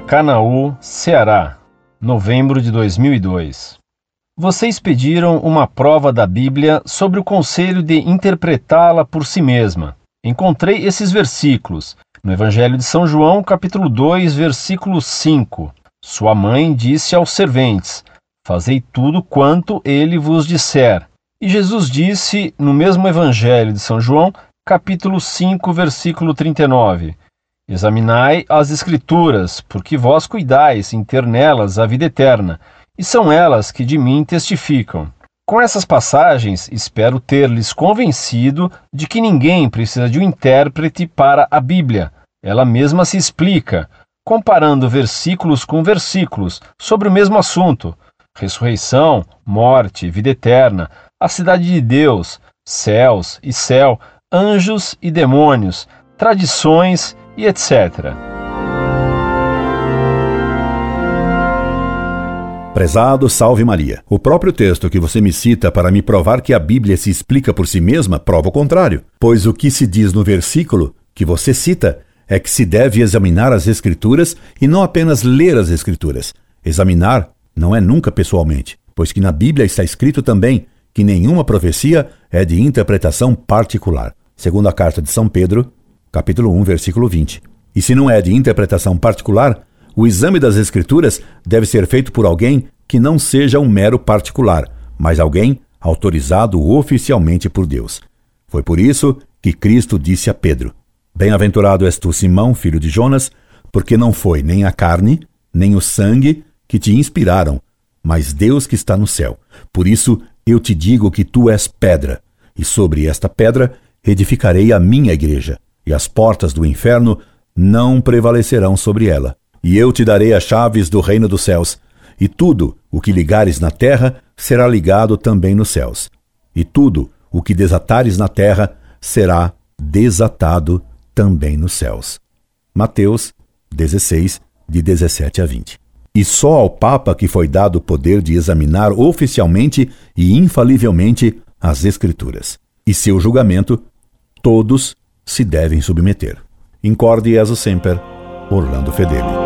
Canaú, Ceará, novembro de 2002. Vocês pediram uma prova da Bíblia sobre o conselho de interpretá-la por si mesma. Encontrei esses versículos no Evangelho de São João, capítulo 2, versículo 5. Sua mãe disse aos serventes: Fazei tudo quanto ele vos disser. E Jesus disse no mesmo Evangelho de São João, capítulo 5, versículo 39: Examinai as Escrituras, porque vós cuidais em ter nelas a vida eterna, e são elas que de mim testificam. Com essas passagens, espero ter-lhes convencido de que ninguém precisa de um intérprete para a Bíblia. Ela mesma se explica, comparando versículos com versículos sobre o mesmo assunto: ressurreição, morte, vida eterna, a cidade de Deus, céus e céu, anjos e demônios, tradições e etc. Prezado Salve Maria. O próprio texto que você me cita para me provar que a Bíblia se explica por si mesma prova o contrário, pois o que se diz no versículo que você cita é que se deve examinar as Escrituras e não apenas ler as Escrituras. Examinar não é nunca pessoalmente, pois que na Bíblia está escrito também que nenhuma profecia é de interpretação particular. Segundo a carta de São Pedro, capítulo 1, versículo 20. E se não é de interpretação particular, o exame das Escrituras deve ser feito por alguém que não seja um mero particular, mas alguém autorizado oficialmente por Deus. Foi por isso que Cristo disse a Pedro: Bem-aventurado és tu, Simão, filho de Jonas, porque não foi nem a carne, nem o sangue que te inspiraram, mas Deus que está no céu. Por isso eu te digo que tu és pedra, e sobre esta pedra edificarei a minha igreja e as portas do inferno não prevalecerão sobre ela. E eu te darei as chaves do reino dos céus, e tudo o que ligares na terra será ligado também nos céus, e tudo o que desatares na terra será desatado também nos céus. Mateus 16, de 17 a 20. E só ao Papa que foi dado o poder de examinar oficialmente e infalivelmente as Escrituras. E seu julgamento, todos se devem submeter. Incorde Jesus Semper, Orlando Fedeli.